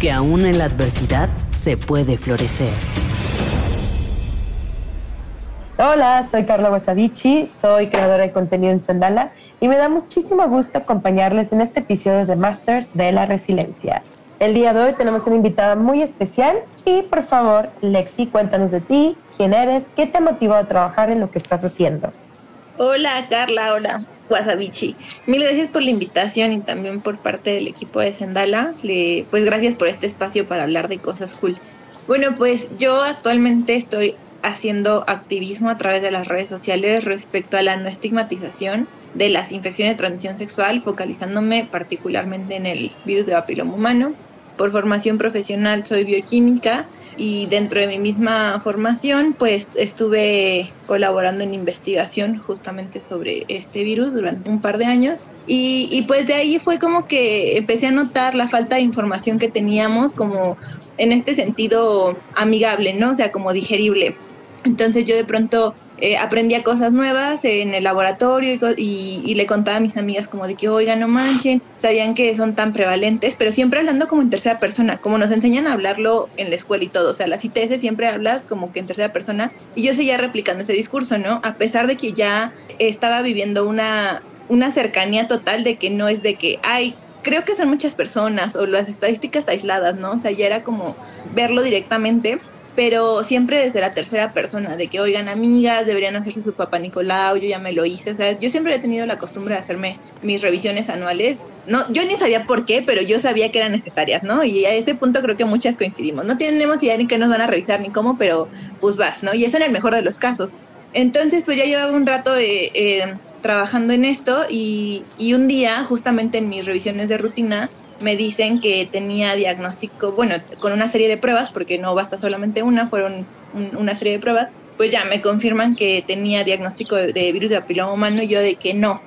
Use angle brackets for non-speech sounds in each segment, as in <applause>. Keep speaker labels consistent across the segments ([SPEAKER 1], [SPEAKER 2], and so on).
[SPEAKER 1] que aún en la adversidad se puede florecer.
[SPEAKER 2] Hola, soy Carla Wasavici, soy creadora de contenido en Sandala y me da muchísimo gusto acompañarles en este episodio de Masters de la Resiliencia. El día de hoy tenemos una invitada muy especial y por favor, Lexi, cuéntanos de ti, quién eres, qué te motivó a trabajar en lo que estás haciendo.
[SPEAKER 3] Hola Carla, hola Wasabichi. Mil gracias por la invitación y también por parte del equipo de Sendala. Le, pues gracias por este espacio para hablar de cosas cool. Bueno, pues yo actualmente estoy haciendo activismo a través de las redes sociales respecto a la no estigmatización de las infecciones de transmisión sexual, focalizándome particularmente en el virus de papiloma humano. Por formación profesional soy bioquímica y dentro de mi misma formación pues estuve colaborando en investigación justamente sobre este virus durante un par de años y, y, pues de ahí fue como que empecé a notar la falta de información que teníamos como en este sentido amigable, ¿no? O sea, como digerible. Entonces yo de pronto eh, aprendía cosas nuevas en el laboratorio y, le contaba a mis amigas como de que, oigan, no manchen, sabían que son tan prevalentes, pero siempre hablando como en tercera persona, como nos enseñan a hablarlo en la escuela y todo. O sea, las ITS siempre hablas como que en tercera persona y yo seguía replicando ese discurso, ¿no? A pesar de que ya estaba viviendo una, una cercanía total de que no es de que, ay, creo que son muchas personas o las estadísticas aisladas, ¿no? O sea, ya era como verlo directamente pero siempre desde la tercera persona, de que, oigan, amigas, deberían hacerse su papá Nicolau, yo ya me lo hice, o sea, yo siempre he tenido la costumbre de hacerme mis revisiones anuales. No, yo ni sabía por qué, pero yo sabía que eran necesarias, ¿no? Y a ese punto creo que muchas coincidimos. No tenemos idea ni qué nos van a revisar ni cómo, pero pues vas, ¿no? Y eso en el mejor de los casos. Entonces, pues ya llevaba un rato eh, eh, trabajando en esto y, y un día, justamente en mis revisiones de rutina, me dicen que tenía diagnóstico, bueno, con una serie de pruebas, porque no basta solamente una, fueron una serie de pruebas, pues ya me confirman que tenía diagnóstico de, virus de papiloma humano y yo de que no,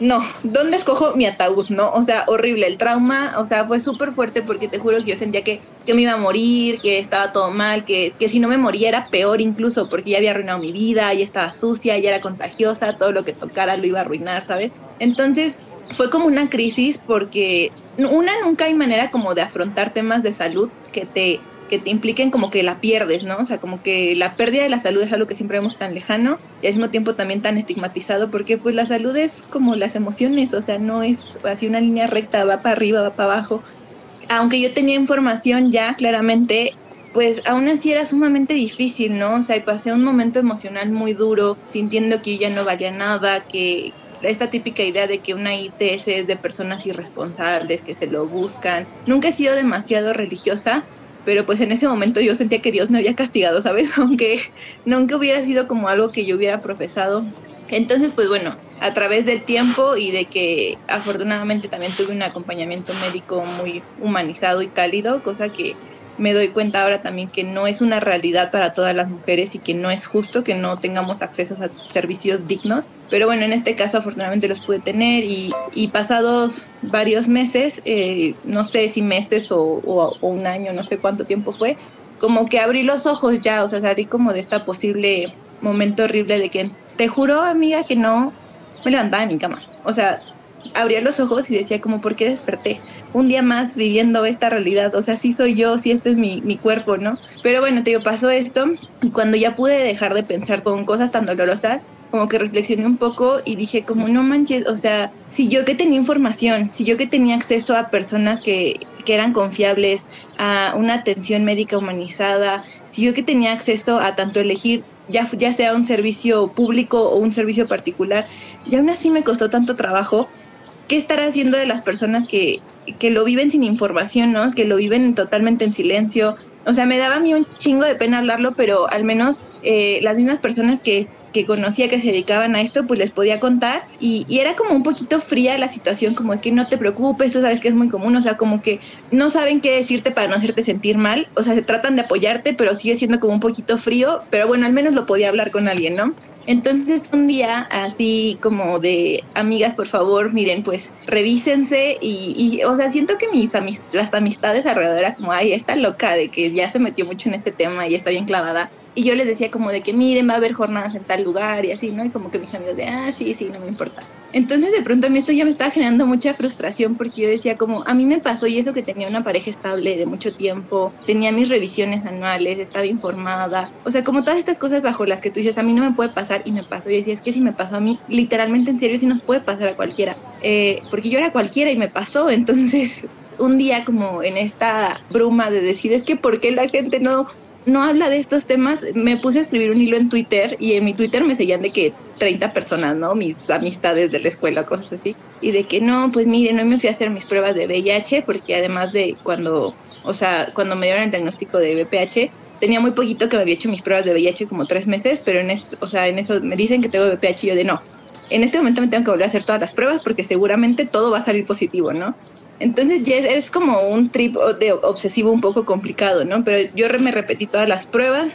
[SPEAKER 3] no, ¿dónde escojo mi ataúd? No, o sea, horrible, el trauma, o sea, fue súper fuerte porque te juro que yo sentía que, que, me iba a morir, que estaba todo mal, que, que si no me moría era peor incluso porque ya había arruinado mi vida, ya estaba sucia, ya era contagiosa, todo lo que tocara lo iba a arruinar, ¿sabes? Entonces, fue como una crisis porque una nunca hay manera como de afrontar temas de salud que te que te impliquen como que la pierdes, ¿no? O sea, como que la pérdida de la salud es algo que siempre vemos tan lejano y al mismo tiempo también tan estigmatizado porque pues la salud es como las emociones, o sea, no es así una línea recta, va para arriba, va para abajo. Aunque yo tenía información ya claramente, pues aún así era sumamente difícil, ¿no? O sea, pasé un momento emocional muy duro, sintiendo que yo ya no valía nada, que, esta típica idea de que una ITS es de personas irresponsables que se lo buscan. Nunca he sido demasiado religiosa, pero pues en ese momento yo sentía que Dios me había castigado, ¿sabes? <laughs> Aunque nunca hubiera sido como algo que yo hubiera profesado. Entonces, pues bueno, a través del tiempo y de que afortunadamente también tuve un acompañamiento médico muy humanizado y cálido, cosa que me doy cuenta ahora también que no es una realidad para todas las mujeres y que no es justo que no tengamos acceso a servicios dignos. Pero bueno, en este caso afortunadamente los pude tener y, pasados varios meses, eh, no sé si meses o, o, un año, no sé cuánto tiempo fue, como que abrí los ojos ya, o sea, salí como de esta posible momento horrible de que te juro, amiga, que no me levantaba de mi cama. O sea, abría los ojos y decía como, ¿por qué desperté? Un día más viviendo esta realidad, o sea, sí soy yo, sí este es mi, mi cuerpo, ¿no? Pero bueno, te digo, pasó esto y cuando ya pude dejar de pensar con cosas tan dolorosas, como que reflexioné un poco y dije como no manches, o sea, si yo que tenía información, si yo que tenía acceso a personas que, que eran confiables, a una atención médica humanizada, si yo que tenía acceso a tanto elegir ya, ya sea un servicio público o un servicio particular, y aún así me costó tanto trabajo ¿qué estará haciendo de las personas que, que lo viven sin información, ¿no? Que lo viven totalmente en silencio. O sea, me daba a mí un chingo de pena hablarlo, pero al menos eh, las mismas personas que que conocía que se dedicaban a esto, pues les podía contar y, y, era como un poquito fría la situación, como que no te preocupes, tú sabes que es muy común, o sea, como que no saben qué decirte para no hacerte sentir mal, o sea, se tratan de apoyarte, pero sigue siendo como un poquito frío, pero bueno, al menos lo podía hablar con alguien, ¿no? Entonces un día así como de amigas, por favor, miren, pues revísense y, y o sea, siento que mis las amistades alrededor era como, ay, está loca de que ya se metió mucho en este tema y está bien clavada. Y yo les decía como de que miren, va a haber jornadas en tal lugar y así, ¿no? Y como que mis amigos de, ah, sí, sí, no me importa. Entonces de pronto a mí esto ya me estaba generando mucha frustración porque yo decía como, a mí me pasó y eso que tenía una pareja estable de mucho tiempo, tenía mis revisiones anuales, estaba informada, o sea, como todas estas cosas bajo las que tú dices, a mí no me puede pasar y me pasó. Y decía, es que si me pasó a mí, literalmente en serio, sí nos puede pasar a cualquiera. Eh, porque yo era cualquiera y me pasó, <laughs> entonces un día como en esta bruma de decir, es que ¿por qué la gente no no habla de estos temas, me puse a escribir un hilo en Twitter y en mi Twitter me seguían de que 30 personas, ¿no? Mis amistades de la escuela, cosas así. Y de que no, pues miren, no me fui a hacer mis pruebas de VIH porque además de cuando, o sea, cuando me dieron el diagnóstico de VPH, tenía muy poquito que me había hecho mis pruebas de VIH como tres meses, pero en eso, o sea, en eso me dicen que tengo VPH y yo de no. En este momento me tengo que volver a hacer todas las pruebas porque seguramente todo va a salir positivo, ¿no? Entonces ya es, como un trip de obsesivo un poco complicado, ¿no? Pero yo me repetí todas las pruebas,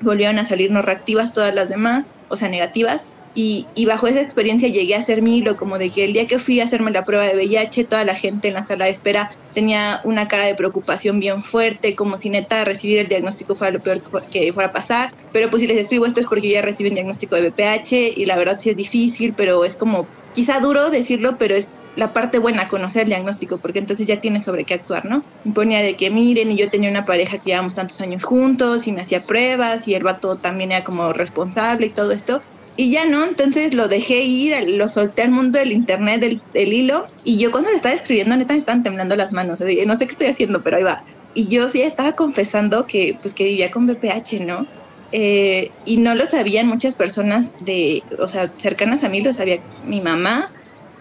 [SPEAKER 3] volvieron a salir no reactivas todas las demás, o sea, negativas. Y, bajo esa experiencia llegué a hacer mi hilo, como de que el día que fui a hacerme la prueba de VIH, toda la gente en la sala de espera tenía una cara de preocupación bien fuerte, como si neta recibir el diagnóstico fuera lo peor que fuera a pasar. Pero pues si les escribo esto es porque ya recibí un diagnóstico de VPH y la verdad sí es difícil, pero es como quizá duro decirlo, pero es la parte buena, conocer el diagnóstico, porque entonces ya tienes sobre qué actuar, ¿no? Me ponía de que miren, y yo tenía una pareja que llevamos tantos años juntos, y me hacía pruebas, y el vato también era como responsable y todo esto. Y ya no, entonces lo dejé ir, lo solté al mundo del internet, del, del hilo, y yo cuando lo estaba escribiendo, neta me estaban temblando las manos, no sé qué estoy haciendo, pero ahí va. Y yo sí estaba confesando que, pues, que vivía con BPH, ¿no? Eh, y no lo sabían muchas personas de, o sea, cercanas a mí, lo sabía mi mamá,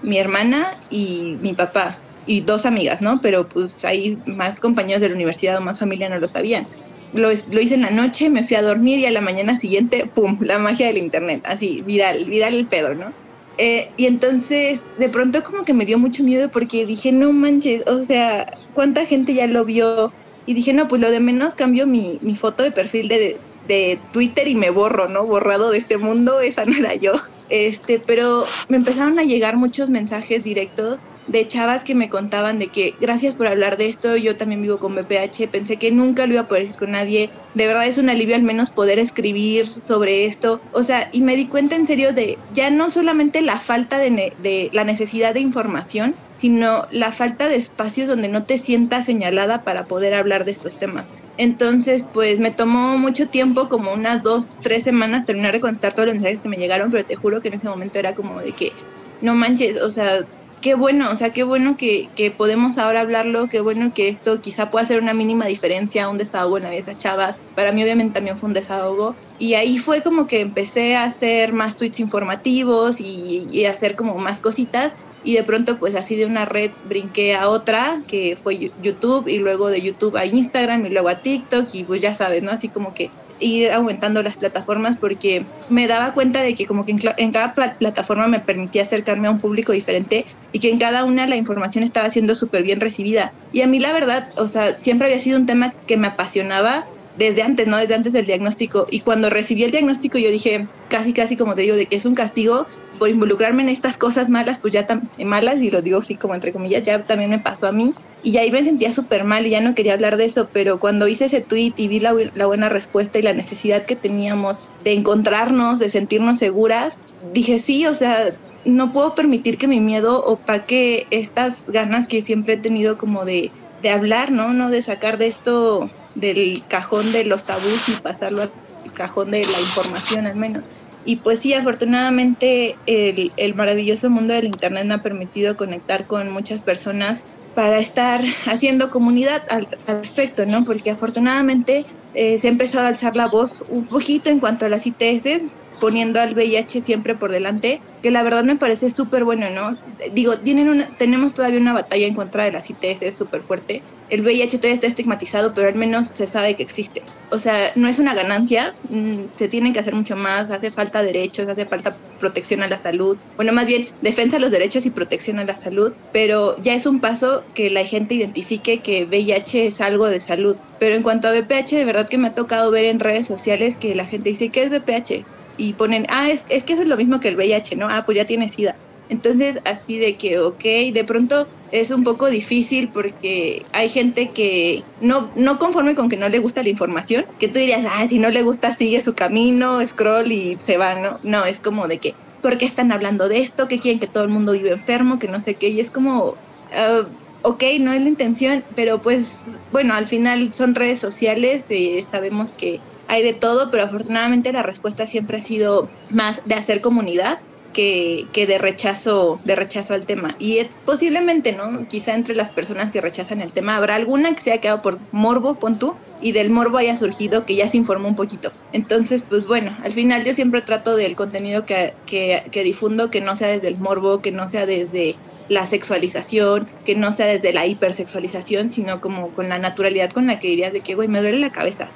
[SPEAKER 3] mi hermana y mi papá y dos amigas, ¿no? Pero pues hay más compañeros de la universidad o más familia no lo sabían. Lo, lo, hice en la noche, me fui a dormir y a la mañana siguiente, ¡pum!, la magia del internet, así, viral, viral el pedo, ¿no? Eh, y entonces, de pronto como que me dio mucho miedo porque dije, no manches, o sea, ¿cuánta gente ya lo vio? Y dije, no, pues lo de menos cambio mi, mi foto de perfil de, de Twitter y me borro, ¿no? Borrado de este mundo, esa no era yo. Este, pero me empezaron a llegar muchos mensajes directos de chavas que me contaban de que gracias por hablar de esto, yo también vivo con BPH, pensé que nunca lo iba a poder decir con nadie, de verdad es un alivio al menos poder escribir sobre esto, o sea, y me di cuenta en serio de ya no solamente la falta de, de la necesidad de información, sino la falta de espacios donde no te sientas señalada para poder hablar de estos temas. Entonces, pues me tomó mucho tiempo, como unas dos, tres semanas, terminar de contar todos los mensajes que me llegaron, pero te juro que en ese momento era como de que, no manches, o sea, qué bueno, o sea, qué bueno que, que podemos ahora hablarlo, qué bueno que esto quizá pueda hacer una mínima diferencia, un desahogo en la de esas chavas. Para mí obviamente también fue un desahogo. Y ahí fue como que empecé a hacer más tweets informativos y, y hacer como más cositas y de pronto pues así de una red brinqué a otra que fue YouTube y luego de YouTube a Instagram y luego a TikTok y pues ya sabes, ¿no? Así como que ir aumentando las plataformas porque me daba cuenta de que como que en, cada plataforma me permitía acercarme a un público diferente y que en cada una la información estaba siendo súper bien recibida. Y a mí la verdad, o sea, siempre había sido un tema que me apasionaba desde antes, ¿no? Desde antes del diagnóstico. Y cuando recibí el diagnóstico yo dije, casi, casi como te digo, de que es un castigo por involucrarme en estas cosas malas, pues ya malas, y lo digo así como entre comillas, ya también me pasó a mí. Y ahí me sentía súper mal y ya no quería hablar de eso, pero cuando hice ese tweet y vi la, la buena respuesta y la necesidad que teníamos de encontrarnos, de sentirnos seguras, dije sí, o sea, no puedo permitir que mi miedo opaque estas ganas que siempre he tenido como de, de hablar, ¿no? ¿no? De sacar de esto del cajón de los tabús y pasarlo al cajón de la información al menos. Y pues sí, afortunadamente el, el, maravilloso mundo del Internet me ha permitido conectar con muchas personas para estar haciendo comunidad al, al respecto, ¿no? Porque afortunadamente eh, se ha empezado a alzar la voz un poquito en cuanto a las ITS. Poniendo al VIH siempre por delante, que la verdad me parece súper bueno, ¿no? Digo, tienen una, tenemos todavía una batalla en contra de las ITS súper fuerte. El VIH todavía está estigmatizado, pero al menos se sabe que existe. O sea, no es una ganancia, mm, se tienen que hacer mucho más, hace falta derechos, hace falta protección a la salud. Bueno, más bien, defensa de los derechos y protección a la salud, pero ya es un paso que la gente identifique que VIH es algo de salud. Pero en cuanto a VPH, de verdad que me ha tocado ver en redes sociales que la gente dice, ¿qué es VPH? Y ponen, ah, es, es que eso es lo mismo que el VIH, ¿no? Ah, pues ya tiene SIDA. Entonces, así de que, ok, de pronto es un poco difícil porque hay gente que no, no conforme con que no le gusta la información, que tú dirías, ah, si no le gusta, sigue su camino, scroll y se va, ¿no? No, es como de que, ¿por qué están hablando de esto? ¿Que quieren que todo el mundo vive enfermo? Que no sé qué, y es como, uh, ok, no es la intención, pero pues, bueno, al final son redes sociales, y sabemos que hay de todo, pero afortunadamente la respuesta siempre ha sido más de hacer comunidad que, que, de rechazo de rechazo al tema. Y es, posiblemente no quizá entre las personas que rechazan el tema habrá alguna que se haya quedado por morbo pon tú y del morbo haya surgido que ya se informó un poquito. Entonces pues bueno al final yo siempre trato del contenido que, que, que difundo que no sea desde el morbo que no sea desde la sexualización, que no sea desde la hipersexualización, sino como con la naturalidad con la que dirías de que, güey, me duele la cabeza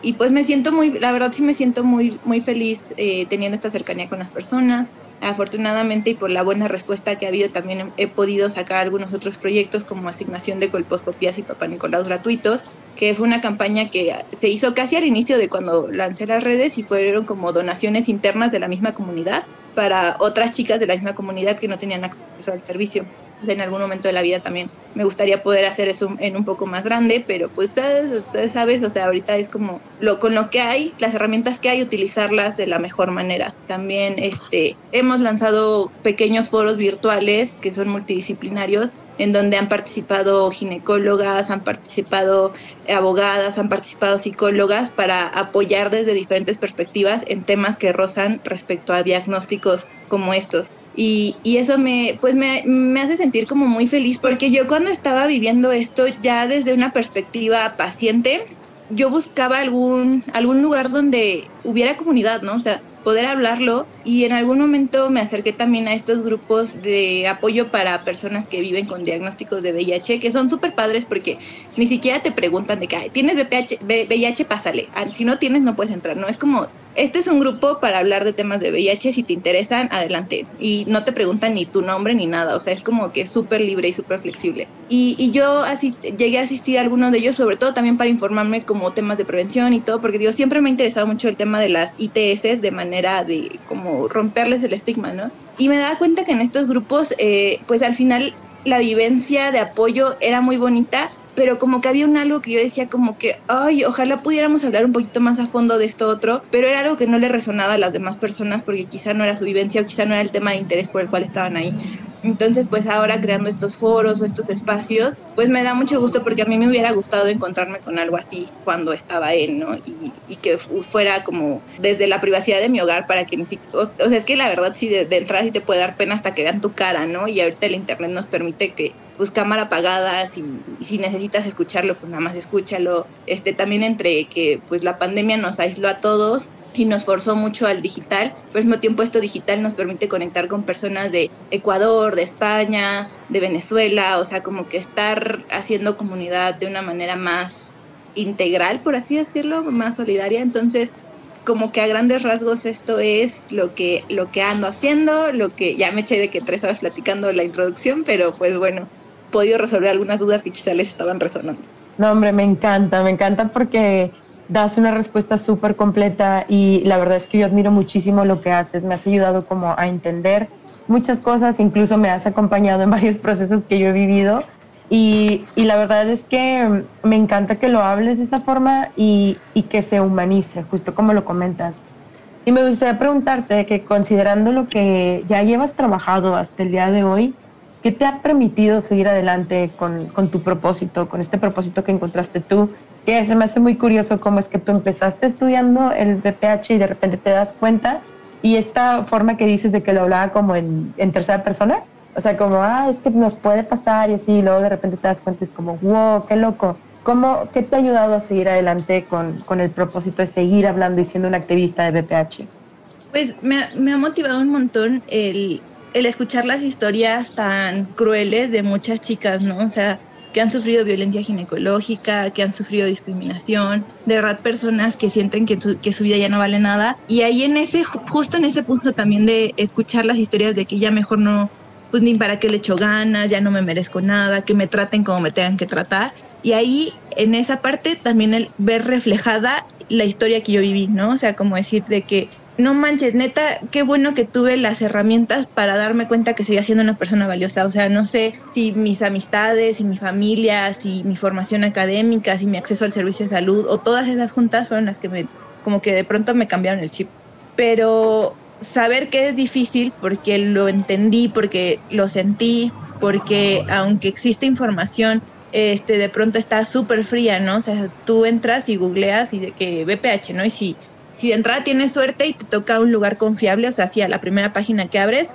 [SPEAKER 3] y pues me siento muy, la verdad sí me siento muy, muy feliz eh, teniendo esta cercanía con las personas. Afortunadamente y por la buena respuesta que ha habido también he, podido sacar algunos otros proyectos como asignación de colposcopías y papá Nicolás gratuitos, que fue una campaña que se hizo casi al inicio de cuando lancé las redes y fueron como donaciones internas de la misma comunidad para otras chicas de la misma comunidad que no tenían acceso al servicio en algún momento de la vida también me gustaría poder hacer eso en un poco más grande, pero pues ustedes, sabes, o sea, ahorita es como lo con lo que hay, las herramientas que hay, utilizarlas de la mejor manera. También este hemos lanzado pequeños foros virtuales que son multidisciplinarios en donde han participado ginecólogas, han participado abogadas, han participado psicólogas para apoyar desde diferentes perspectivas en temas que rozan respecto a diagnósticos como estos. Y, y, eso me, pues me, me, hace sentir como muy feliz porque yo cuando estaba viviendo esto ya desde una perspectiva paciente, yo buscaba algún, algún lugar donde hubiera comunidad, ¿no? O sea, poder hablarlo y en algún momento me acerqué también a estos grupos de apoyo para personas que viven con diagnósticos de VIH, que son súper padres porque ni siquiera te preguntan de que tienes VIH, VIH, pásale, ah, si no tienes no puedes entrar, ¿no? Es como este es un grupo para hablar de temas de VIH, si te interesan, adelante. Y no te preguntan ni tu nombre ni nada, o sea, es como que súper libre y súper flexible. Y, y, yo así llegué a asistir a algunos de ellos, sobre todo también para informarme como temas de prevención y todo, porque digo, siempre me ha interesado mucho el tema de las ITS de manera de como romperles el estigma, ¿no? Y me daba cuenta que en estos grupos, eh, pues al final la vivencia de apoyo era muy bonita, pero como que había un algo que yo decía como que, ay, ojalá pudiéramos hablar un poquito más a fondo de esto otro, pero era algo que no le resonaba a las demás personas porque quizá no era su vivencia o quizá no era el tema de interés por el cual estaban ahí. Entonces, pues ahora creando estos foros o estos espacios, pues me da mucho gusto porque a mí me hubiera gustado encontrarme con algo así cuando estaba él, ¿no? Y, y que fuera como desde la privacidad de mi hogar para que ni siquiera, o, sea, es que la verdad sí de, de entrada sí te puede dar pena hasta que vean tu cara, ¿no? Y ahorita el internet nos permite que pues cámara apagada, si, si necesitas escucharlo, pues nada más escúchalo. Este, también entre que pues la pandemia nos aisló a todos y nos forzó mucho al digital, pero al mismo tiempo esto digital nos permite conectar con personas de Ecuador, de España, de Venezuela, o sea, como que estar haciendo comunidad de una manera más integral, por así decirlo, más solidaria. Entonces, como que a grandes rasgos esto es lo que, lo que ando haciendo, lo que ya me eché de que tres horas platicando la introducción, pero pues bueno, podido resolver algunas dudas que quizá les estaban resonando.
[SPEAKER 2] No, hombre, me encanta, me encanta porque das una respuesta súper completa y la verdad es que yo admiro muchísimo lo que haces, me has ayudado como a entender muchas cosas, incluso me has acompañado en <laughs> varios procesos que yo he vivido y, y la verdad es que me encanta que lo hables de esa forma y, y que se humanice, justo como lo comentas. Y me gustaría preguntarte que considerando lo que ya llevas trabajado hasta el día de hoy, ¿Qué te ha permitido seguir adelante con, con, tu propósito, con este propósito que encontraste tú? Que se me hace muy curioso cómo es que tú empezaste estudiando el BPH y de repente te das cuenta y esta forma que dices de que lo hablaba como en, en tercera persona, o sea, como, ah, es que nos puede pasar y así, y luego de repente te das cuenta, es como, wow, qué loco. ¿Cómo, ¿Qué te ha ayudado a seguir adelante con, con el propósito de seguir hablando y siendo un activista de BPH?
[SPEAKER 3] Pues me, me ha motivado un montón el, el escuchar las historias tan crueles de muchas chicas, ¿no? O sea, que han sufrido violencia ginecológica, que han sufrido discriminación, de verdad personas que sienten que su, que su vida ya no vale nada. Y ahí en ese, justo en ese punto también de escuchar las historias de que ya mejor no, pues ni para qué le echo ganas, ya no me merezco nada, que me traten como me tengan que tratar. Y ahí, en esa parte, también el ver reflejada la historia que yo viví, ¿no? O sea, como decir de que no manches, neta, qué bueno que tuve las herramientas para darme cuenta que seguía siendo una persona valiosa. O sea, no sé si mis amistades, si mi familia, si mi formación académica, si mi acceso al servicio de salud o todas esas juntas fueron las que me, como que de pronto me cambiaron el chip. Pero saber que es difícil porque lo entendí, porque lo sentí, porque aunque existe información, este, de pronto está súper fría, ¿no? O sea, tú entras y googleas y de que BPH, ¿no? Y si si de entrada tienes suerte y te toca un lugar confiable, o sea, si a la primera página que abres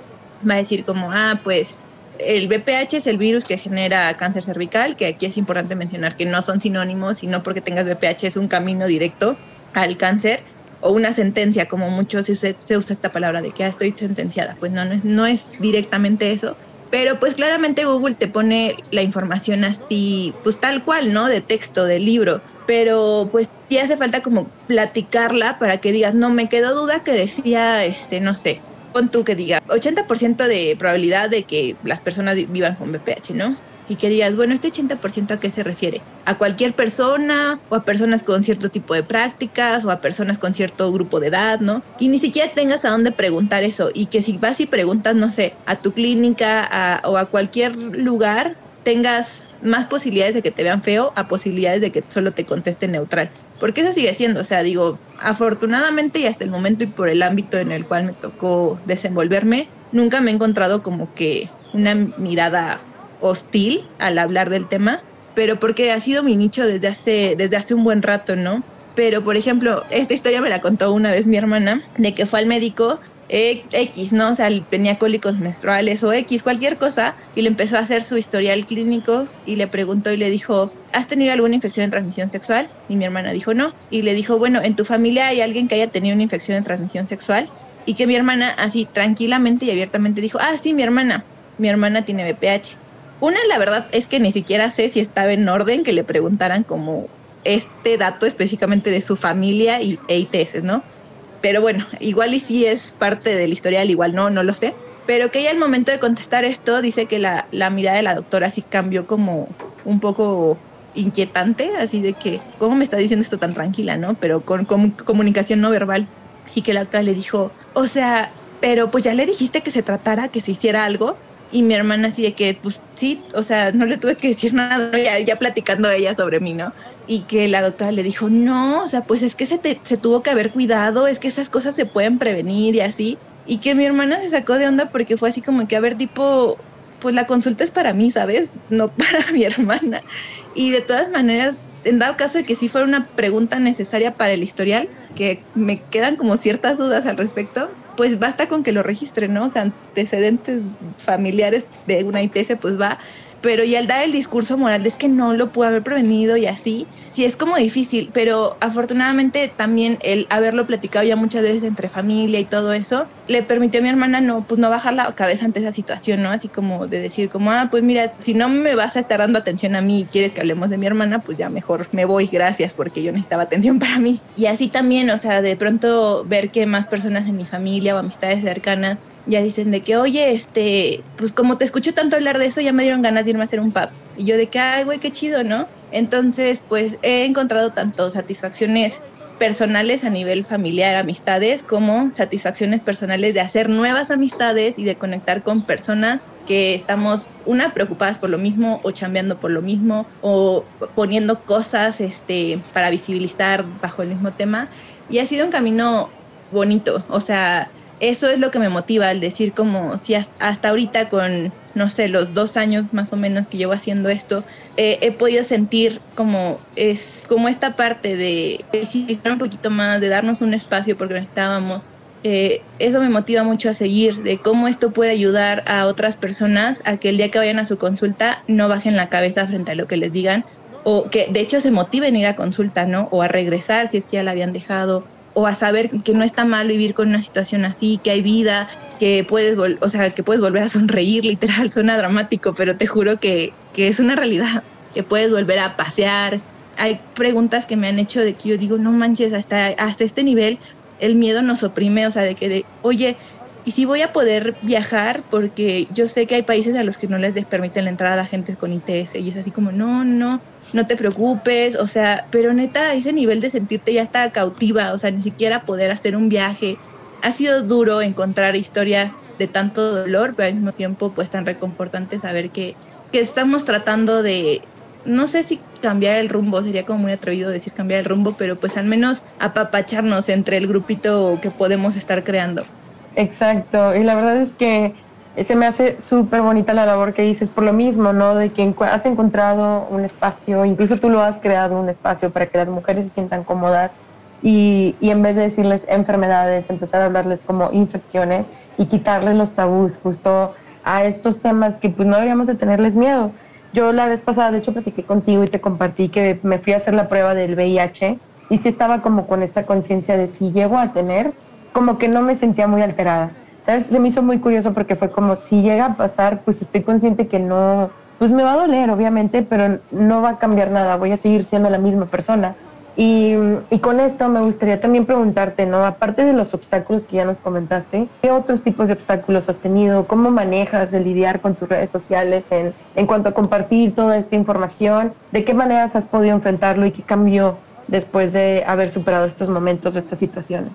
[SPEAKER 3] va a decir como, ah, pues el BPH es el virus que genera cáncer cervical, que aquí es importante mencionar que no son sinónimos y no porque tengas BPH es un camino directo al cáncer o una sentencia, como mucho se usa, se usa esta palabra de que ya estoy sentenciada. Pues no, no es, no es directamente eso. Pero pues claramente Google te pone la información así, pues tal cual, ¿no? De texto, de libro pero pues sí hace falta como platicarla para que digas, no, me quedó duda que decía, este, no sé, pon tú que diga 80% de probabilidad de que las personas vivan con BPH, ¿no? Y que digas, bueno, este 80% a qué se refiere? ¿A cualquier persona o a personas con cierto tipo de prácticas o a personas con cierto grupo de edad, ¿no? Y ni siquiera tengas a dónde preguntar eso y que si vas y preguntas, no sé, a tu clínica o a cualquier lugar, tengas más posibilidades de que te vean feo a posibilidades de que solo te conteste neutral. Porque eso sigue siendo, o sea, digo, afortunadamente y hasta el momento y por el ámbito en el cual me tocó desenvolverme, nunca me he encontrado como que una mirada hostil al hablar del tema, pero porque ha sido mi nicho desde hace, desde hace un buen rato, ¿no? Pero, por ejemplo, esta historia me la contó una vez mi hermana, de que fue al médico X, ¿no? O sea, tenía cólicos menstruales o X, cualquier cosa, y le empezó a hacer su historial clínico y le preguntó y le dijo, ¿has tenido alguna infección de transmisión sexual? Y mi hermana dijo no. Y le dijo, bueno, ¿en tu familia hay alguien que haya tenido una infección de transmisión sexual? Y que mi hermana así tranquilamente y abiertamente dijo, ah, sí, mi hermana, mi hermana tiene BPH. Una, la verdad es que ni siquiera sé si estaba en orden que le preguntaran como este dato específicamente de su familia y EITS, ¿no? Pero bueno, igual y sí es parte del historial, igual no, no lo sé. Pero que ella al momento de contestar esto dice que la, la mirada de la doctora sí cambió como un poco inquietante, así de que, ¿cómo me está diciendo esto tan tranquila, no? Pero con, comunicación no verbal. Y que la doctora le dijo, o sea, pero pues ya le dijiste que se tratara, que se hiciera algo. Y mi hermana así de que, pues sí, o sea, no le tuve que decir nada, ya, ya platicando a ella sobre mí, ¿no? y que la doctora le dijo, no, o sea, pues es que se, se tuvo que haber cuidado, es que esas cosas se pueden prevenir y así. Y que mi hermana se sacó de onda porque fue así como que, a ver, tipo, pues la consulta es para mí, ¿sabes? No <laughs> para mi hermana. Y de todas maneras, en dado caso de que sí fuera una pregunta necesaria para el historial, que me quedan como ciertas dudas al respecto, pues basta con que lo registre, ¿no? O sea, antecedentes familiares de una ITS, pues va pero y al dar el discurso moral es que no lo pudo haber prevenido y así, sí es como difícil, pero afortunadamente también el haberlo platicado ya muchas veces entre familia y todo eso, le permitió a mi hermana no, pues no bajar la cabeza ante esa situación, ¿no? Así como de decir como, ah, pues mira, si no me vas a estar dando atención a mí y quieres que hablemos de mi hermana, pues ya mejor me voy, gracias, porque yo necesitaba atención para mí. Y así también, o sea, de pronto ver que más personas en mi familia o amistades cercanas ya dicen de que, oye, este, pues como te escucho tanto hablar de eso, ya me dieron ganas de irme a hacer un pub. Y yo de que, ay, güey, qué chido, ¿no? Entonces, pues he encontrado tanto satisfacciones personales a nivel familiar, amistades, como satisfacciones personales de hacer nuevas amistades y de conectar con personas que estamos, una, preocupadas por lo mismo o chambeando por lo mismo o poniendo cosas este, para visibilizar bajo el mismo tema. Y ha sido un camino bonito, o sea, eso es lo que me motiva al decir como si hasta ahorita con, no sé, los dos años más o menos que llevo haciendo esto, eh, he podido sentir como es como esta parte de visibilizar un poquito más, de darnos un espacio porque necesitábamos. Eh, eso me motiva mucho a seguir, de cómo esto puede ayudar a otras personas a que el día que vayan a su consulta no bajen la cabeza frente a lo que les digan o que de hecho se motiven a ir a consulta, ¿no? O a regresar si es que ya la habían dejado o a saber que no está mal vivir con una situación así, que hay vida, que puedes, o sea, que puedes volver a sonreír, <laughs> literal, suena dramático, pero te juro que, que es una realidad, que puedes volver a pasear. Hay preguntas que me han hecho de que yo digo, no manches, hasta, hasta este nivel el miedo nos oprime, o sea, de que, de, oye, ¿y si voy a poder viajar? Porque yo sé que hay países a los que no les permiten la entrada a gente con ITS y es así como, no, no, no te preocupes, o sea, pero neta, ese nivel de sentirte ya está cautiva, o sea, ni siquiera poder hacer un viaje. Ha sido duro encontrar historias de tanto dolor, pero al mismo tiempo pues tan reconfortante saber que, que estamos tratando de, no sé si cambiar el rumbo, sería como muy atrevido decir cambiar el rumbo, pero pues al menos apapacharnos entre el grupito que podemos estar creando.
[SPEAKER 2] Exacto, y la verdad es que se me hace súper bonita la labor que dices por lo mismo, ¿no? De que has encontrado un espacio, incluso tú lo has creado un espacio para que las mujeres se sientan cómodas y, y, en vez de decirles enfermedades, empezar a hablarles como infecciones y quitarles los tabús justo a estos temas que pues no deberíamos de tenerles miedo. Yo la vez pasada, de hecho, platiqué contigo y te compartí que me fui a hacer la prueba del VIH y sí estaba como con esta conciencia de si llego a tener, como que no me sentía muy alterada ¿sabes? Se me hizo muy curioso porque fue como si llega a pasar, pues estoy consciente que no, pues me va a doler, obviamente, pero no va a cambiar nada, voy a seguir siendo la misma persona. Y, y, con esto me gustaría también preguntarte, ¿no? Aparte de los obstáculos que ya nos comentaste, ¿qué otros tipos de obstáculos has tenido? ¿Cómo manejas el lidiar con tus redes sociales en, en cuanto a compartir toda esta información? ¿De qué maneras has podido enfrentarlo y qué cambió después de haber superado estos momentos o estas situaciones?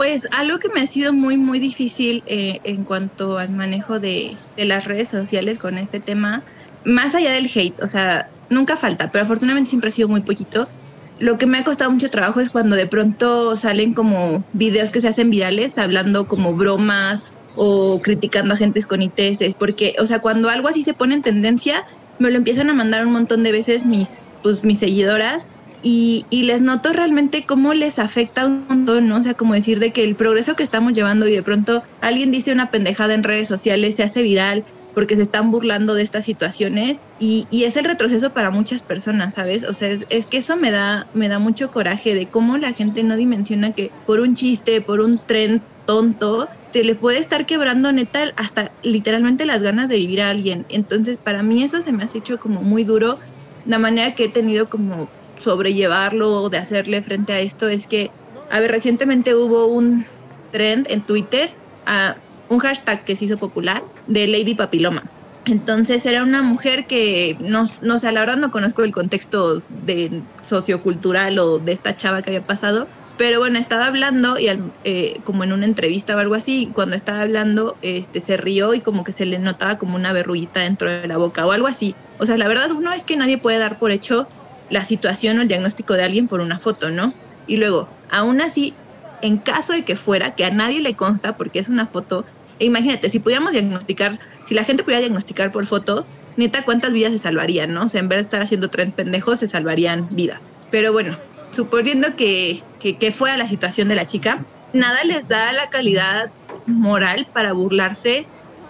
[SPEAKER 3] Pues algo que me ha sido muy, muy difícil eh, en cuanto al manejo de, de, las redes sociales con este tema, más allá del hate, o sea, nunca falta, pero afortunadamente siempre ha sido muy poquito. Lo que me ha costado mucho trabajo es cuando de pronto salen como videos que se hacen virales, hablando como bromas o criticando a gentes con ITS, porque, o sea, cuando algo así se pone en tendencia, me lo empiezan a mandar un montón de veces mis, pues, mis seguidoras y, les noto realmente cómo les afecta un montón, ¿no? O sea, como decir de que el progreso que estamos llevando y de pronto alguien dice una pendejada en redes sociales, se hace viral porque se están burlando de estas situaciones y, es el retroceso para muchas personas, ¿sabes? O sea, es, que eso me da, me da mucho coraje de cómo la gente no dimensiona que por un chiste, por un tren tonto, te le puede estar quebrando neta hasta literalmente las ganas de vivir a alguien. Entonces, para mí eso se me ha hecho como muy duro la manera que he tenido como sobrellevarlo, de hacerle frente a esto, es que, a ver, recientemente hubo un trend en Twitter, a un hashtag que se hizo popular, de Lady Papiloma. Entonces era una mujer que no, no sé, la verdad no conozco el contexto de sociocultural o de esta chava que había pasado, pero bueno, estaba hablando y eh, como en una entrevista o algo así, cuando estaba hablando este, se rió y como que se le notaba como una verruguita dentro de la boca o algo así. O sea, la verdad uno es que nadie puede dar por hecho la situación o el diagnóstico de alguien por una foto, ¿no? Y luego, aún así, en caso de que fuera, que a nadie le consta porque es una foto, e imagínate, si pudiéramos diagnosticar, si la gente pudiera diagnosticar por foto, neta, ¿cuántas vidas se salvarían, no? O sea, en vez de estar haciendo tren pendejos, se salvarían vidas. Pero bueno, suponiendo que, que, que fuera la situación de la chica, nada les da la calidad moral para burlarse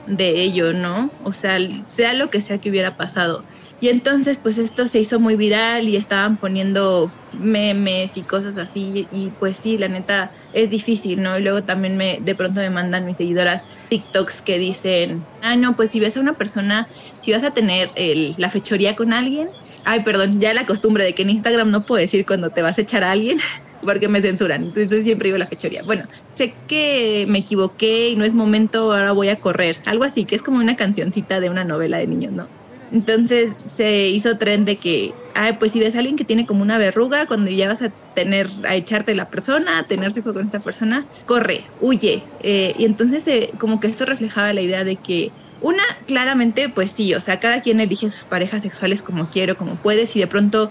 [SPEAKER 3] de ello, ¿no? O sea, sea lo que sea que hubiera pasado. Y entonces pues esto se hizo muy viral y estaban poniendo memes y cosas así y pues sí, la neta es difícil, ¿no? Y luego también me de pronto me mandan mis seguidoras TikToks que dicen, ah, no, pues si ves a una persona, si vas a tener el, la fechoría con alguien, ay, perdón, ya la costumbre de que en Instagram no puedo decir cuando te vas a echar a alguien <laughs> porque me censuran, entonces siempre digo la fechoría. Bueno, sé que me equivoqué y no es momento, ahora voy a correr, algo así, que es como una cancioncita de una novela de niños, ¿no? Entonces se hizo tren de que, ay, pues si ves a alguien que tiene como una verruga, cuando ya vas a tener, a echarte la persona, a tener sexo con esta persona, corre, huye. Eh, y entonces eh, como que esto reflejaba la idea de que una, claramente, pues sí, o sea, cada quien elige sus parejas sexuales como quiero, como puedes, y de pronto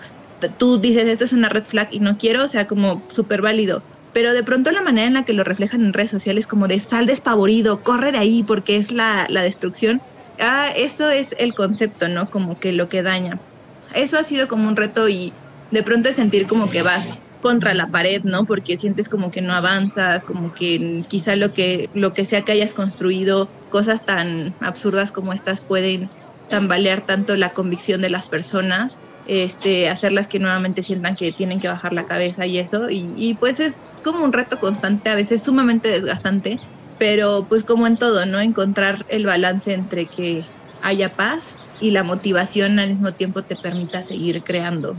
[SPEAKER 3] tú dices esto es una red flag y no quiero, o sea, como súper válido. Pero de pronto la manera en la que lo reflejan en redes sociales, como de sal despavorido, corre de ahí porque es la, la destrucción, ah, eso es el concepto, ¿no? Como que lo que daña. Eso ha sido como un reto y de pronto es sentir como que vas contra la pared, ¿no? Porque sientes como que no avanzas, como que quizá lo que, lo que sea que hayas construido, cosas tan absurdas como estas pueden tambalear tanto la convicción de las personas. este, hacerlas que nuevamente sientan que tienen que bajar la cabeza y eso. Y, y, pues es como un reto constante, a veces sumamente desgastante, pero pues como en todo, ¿no? Encontrar el balance entre que haya paz y la motivación al mismo tiempo te permita seguir creando.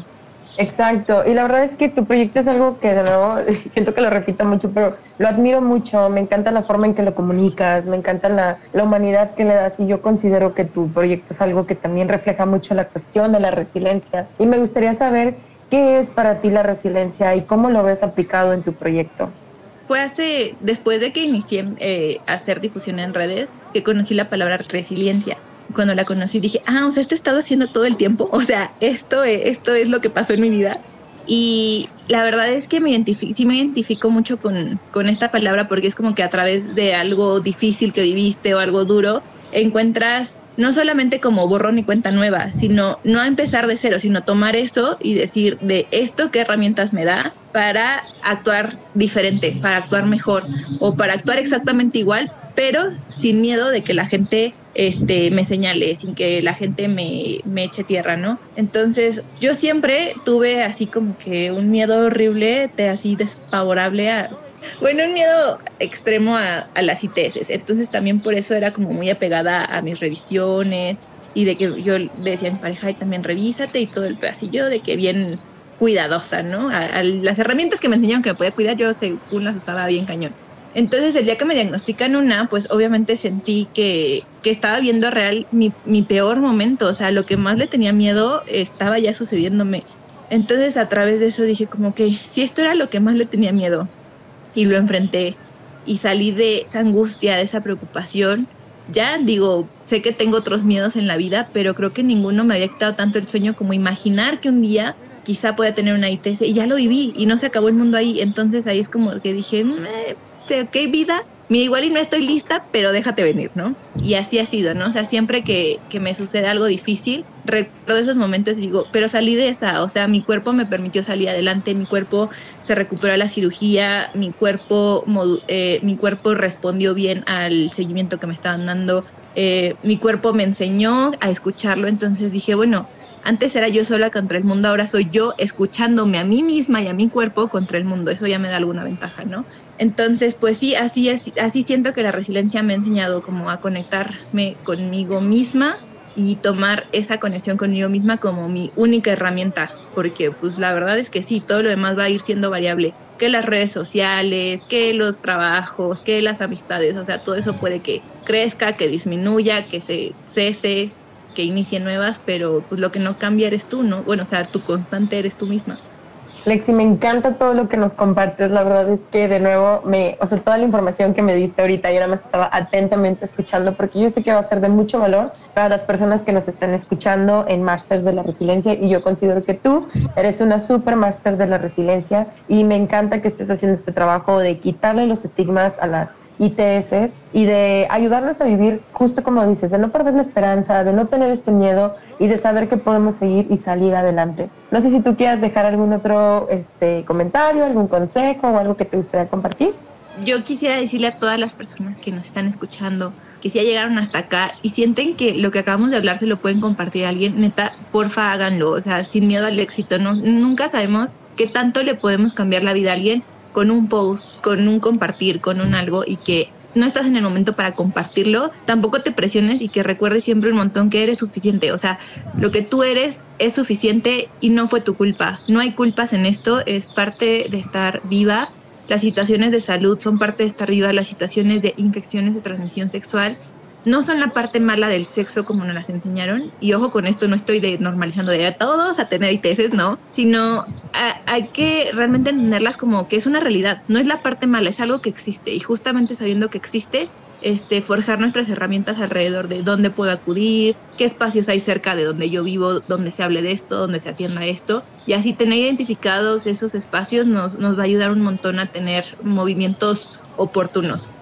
[SPEAKER 2] Exacto, y la verdad es que tu proyecto es algo que de nuevo <laughs> siento que lo repito mucho, pero lo admiro mucho, me encanta la forma en que lo comunicas, me encanta la, la, humanidad que le das y yo considero que tu proyecto es algo que también refleja mucho la cuestión de la resiliencia. Y me gustaría saber qué es para ti la resiliencia y cómo lo ves aplicado en tu proyecto.
[SPEAKER 3] Fue hace, después de que inicié eh, a hacer difusión en redes, que conocí la palabra resiliencia cuando la conocí dije, ah, o sea, esto he estado haciendo todo el tiempo, o sea, esto, esto es lo que pasó en mi vida. Y la verdad es que me identifico, sí me identifico mucho con, con esta palabra porque es como que a través de algo difícil que viviste o algo duro, encuentras no solamente como borrón y cuenta nueva, sino no empezar de cero, sino tomar eso y decir de esto qué herramientas me da para actuar diferente, para actuar mejor o para actuar exactamente igual, pero sin miedo de que la gente este, me señale, sin que la gente me, me eche tierra, ¿no? Entonces yo siempre tuve así como que un miedo horrible, así desfavorable a bueno, un miedo extremo a, las ITS. Entonces también por eso era como muy apegada a mis revisiones y de que yo decía a mi pareja, y también revísate y todo el pedacillo de que bien cuidadosa, ¿no? A, las herramientas que me enseñaron que me podía cuidar, yo según las usaba bien cañón. Entonces el día que me diagnostican una, pues obviamente sentí que, que estaba viendo real mi, mi peor momento, o sea, lo que más le tenía miedo estaba ya sucediéndome. Entonces a través de eso dije como que si esto era lo que más le tenía miedo, y lo enfrenté y salí de esa angustia, de esa preocupación. Ya digo, sé que tengo otros miedos en la vida, pero creo que ninguno me había quitado tanto el sueño como imaginar que un día quizá pueda tener una ITS y ya lo viví y no se acabó el mundo ahí. Entonces ahí es como que dije, qué vida, mira, igual y no estoy lista, pero déjate venir, ¿no? Y así ha sido, ¿no? O sea, siempre que, que me sucede algo difícil, recuerdo esos momentos y digo, pero salí de esa, o sea, mi cuerpo me permitió salir adelante, mi cuerpo se recuperó la cirugía, mi cuerpo, eh, mi cuerpo respondió bien al seguimiento que me estaban dando, eh, mi cuerpo me enseñó a escucharlo, entonces dije, bueno, antes era yo sola contra el mundo, ahora soy yo escuchándome a mí misma y a mi cuerpo contra el mundo, eso ya me da alguna ventaja, ¿no? Entonces, pues sí, así, así siento que la resiliencia me ha enseñado como a conectarme conmigo misma y tomar esa conexión conmigo misma como mi única herramienta, porque pues la verdad es que sí, todo lo demás va a ir siendo variable, que las redes sociales, que los trabajos, que las amistades, o sea, todo eso puede que crezca, que disminuya, que se cese, que inicie nuevas, pero pues lo que no cambia eres tú, ¿no? Bueno, o sea, tu constante eres tú misma.
[SPEAKER 2] Lexi, me encanta todo lo que nos compartes. La verdad es que de nuevo, me, o sea, toda la información que me diste ahorita, yo nada más estaba atentamente escuchando porque yo sé que va a ser de mucho valor para las personas que nos están escuchando en Masters de la Resiliencia y yo considero que tú eres una super Master de la Resiliencia y me encanta que estés haciendo este trabajo de quitarle los estigmas a las ITS y de ayudarnos a vivir justo como dices, de no perder la esperanza, de no tener este miedo y de saber que podemos seguir y salir adelante. No sé si tú quieras dejar algún otro este, comentario, algún consejo o algo que te gustaría compartir.
[SPEAKER 3] Yo quisiera decirle a todas las personas que nos están escuchando que si ya llegaron hasta acá y sienten que lo que acabamos de hablar se lo pueden compartir a alguien, neta, porfa háganlo, o sea, sin miedo al éxito. No, nunca sabemos qué tanto le podemos cambiar la vida a alguien con un post, con un compartir, con un algo y que no estás en el momento para compartirlo, tampoco te presiones y que recuerdes siempre un montón que eres suficiente. O sea, lo que tú eres es suficiente y no fue tu culpa. No hay culpas en esto, es parte de estar viva. Las situaciones de salud son parte de estar viva, las situaciones de infecciones de transmisión sexual no son la parte mala del sexo como nos las enseñaron. Y ojo con esto, no estoy de normalizando a todos a tener ITS, no, sino hay que realmente entenderlas como que es una realidad, no es la parte mala, es algo que existe. Y justamente sabiendo que existe, este, forjar nuestras herramientas alrededor de dónde puedo acudir, qué espacios hay cerca de donde yo vivo, donde se hable de esto, donde se atienda esto. Y así tener identificados esos espacios nos, nos va a ayudar un montón a tener movimientos oportunos.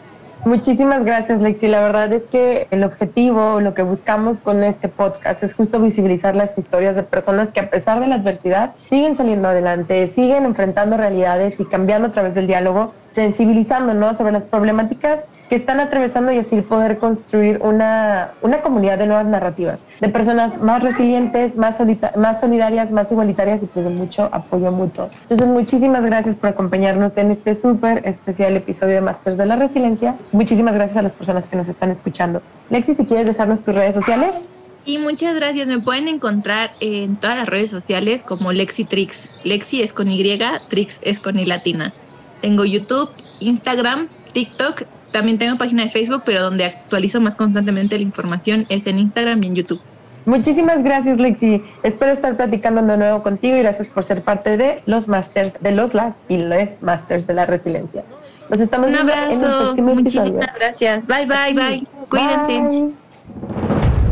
[SPEAKER 2] Muchísimas gracias, Lexi. La verdad es que el objetivo, lo que buscamos con este podcast es justo visibilizar las historias de personas que a pesar de la adversidad siguen saliendo adelante, siguen enfrentando realidades y cambiando a través del diálogo sensibilizando sobre las problemáticas que están atravesando y así poder construir una, una comunidad de nuevas narrativas, de personas más resilientes, más, más solidarias, más igualitarias y pues de mucho apoyo mutuo. Entonces, muchísimas gracias por acompañarnos en este súper especial episodio de Masters de la Resiliencia. Muchísimas gracias a las personas que nos están escuchando. Lexi, si quieres dejarnos tus redes sociales.
[SPEAKER 3] Y muchas gracias. Me pueden encontrar en todas las redes sociales como Lexi Trix. Lexi es con Y, Trix es con I latina. Tengo YouTube, Instagram, TikTok. También tengo página de Facebook, pero donde actualizo más constantemente la información es en Instagram y en YouTube.
[SPEAKER 2] Muchísimas gracias, Lexi. Espero estar platicando de nuevo contigo y gracias por ser parte de los Masters, de los LAS y los Masters de la Resiliencia. Nos estamos
[SPEAKER 3] viendo en el próximo Muchísimas gracias. Bye, bye, bye. Cuídense.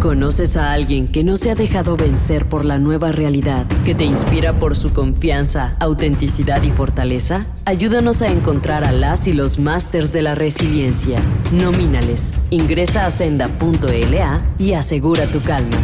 [SPEAKER 1] ¿Conoces a alguien que no se ha dejado vencer por la nueva realidad, que te inspira por su confianza, autenticidad y fortaleza? Ayúdanos a encontrar a las y los másters de la resiliencia. Nomínales. Ingresa a senda.la y asegura tu calma.